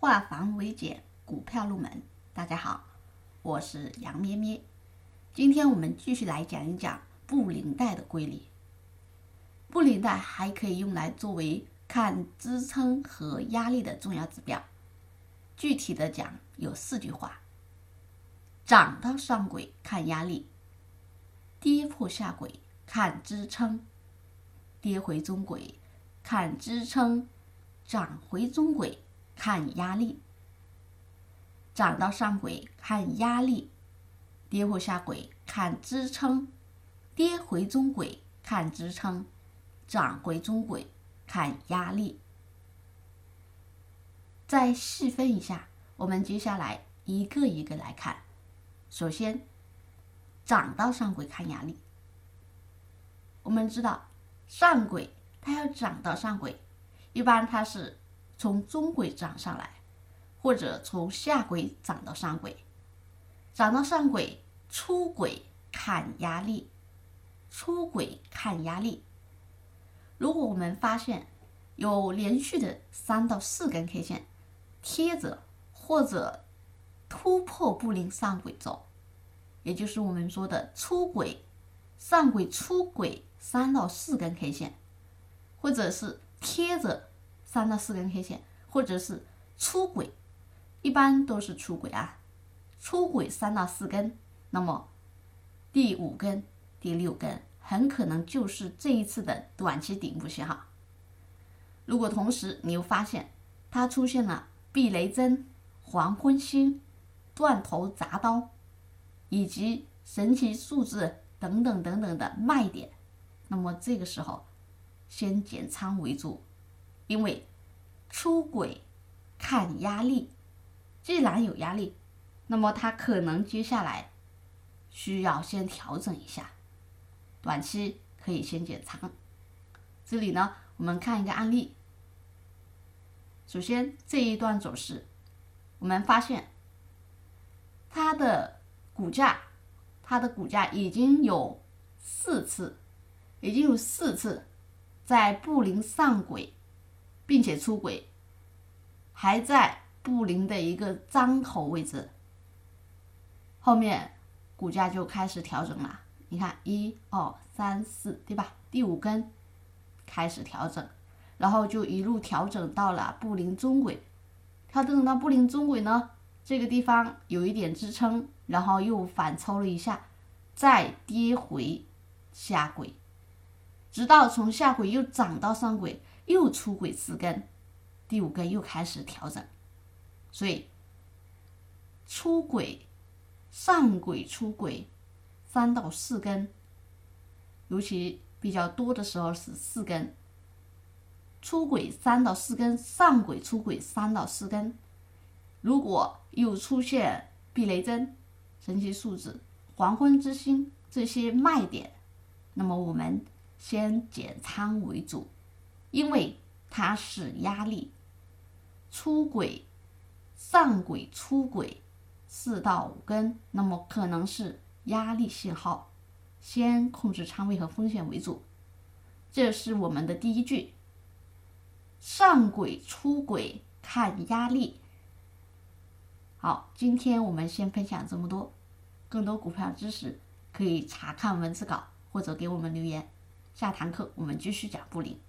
化繁为简，股票入门。大家好，我是杨咩咩。今天我们继续来讲一讲布林带的规律。布林带还可以用来作为看支撑和压力的重要指标。具体的讲有四句话：涨到上轨看压力，跌破下轨看支撑，跌回中轨看支撑，涨回中轨。看压力，涨到上轨看压力，跌破下轨看支撑，跌回中轨看支撑，涨回中轨看压力。再细分一下，我们接下来一个一个来看。首先，涨到上轨看压力。我们知道，上轨它要涨到上轨，一般它是。从中轨涨上来，或者从下轨涨到上轨，涨到上轨出轨看压力，出轨看压力。如果我们发现有连续的三到四根 K 线贴着或者突破布林上轨走，也就是我们说的出轨上轨出轨三到四根 K 线，或者是贴着。三到四根 K 线，或者是出轨，一般都是出轨啊。出轨三到四根，那么第五根、第六根很可能就是这一次的短期顶部信号。如果同时你又发现它出现了避雷针、黄昏星、断头铡刀以及神奇数字等等等等的卖点，那么这个时候先减仓为主。因为出轨看压力，既然有压力，那么它可能接下来需要先调整一下，短期可以先减仓。这里呢，我们看一个案例。首先这一段走势，我们发现它的股价，它的股价已经有四次，已经有四次在布林上轨。并且出轨，还在布林的一个张口位置，后面股价就开始调整了。你看，一、二、三、四，对吧？第五根开始调整，然后就一路调整到了布林中轨。调整到布林中轨呢，这个地方有一点支撑，然后又反抽了一下，再跌回下轨，直到从下轨又涨到上轨。又出轨四根，第五根又开始调整，所以出轨上轨出轨三到四根，尤其比较多的时候是四根，出轨三到四根，上轨出轨三到四根，如果又出现避雷针、神奇数字、黄昏之星这些卖点，那么我们先减仓为主。因为它是压力出轨，上轨出轨四到五根，那么可能是压力信号，先控制仓位和风险为主。这是我们的第一句：上轨出轨看压力。好，今天我们先分享这么多，更多股票知识可以查看文字稿或者给我们留言。下堂课我们继续讲布林。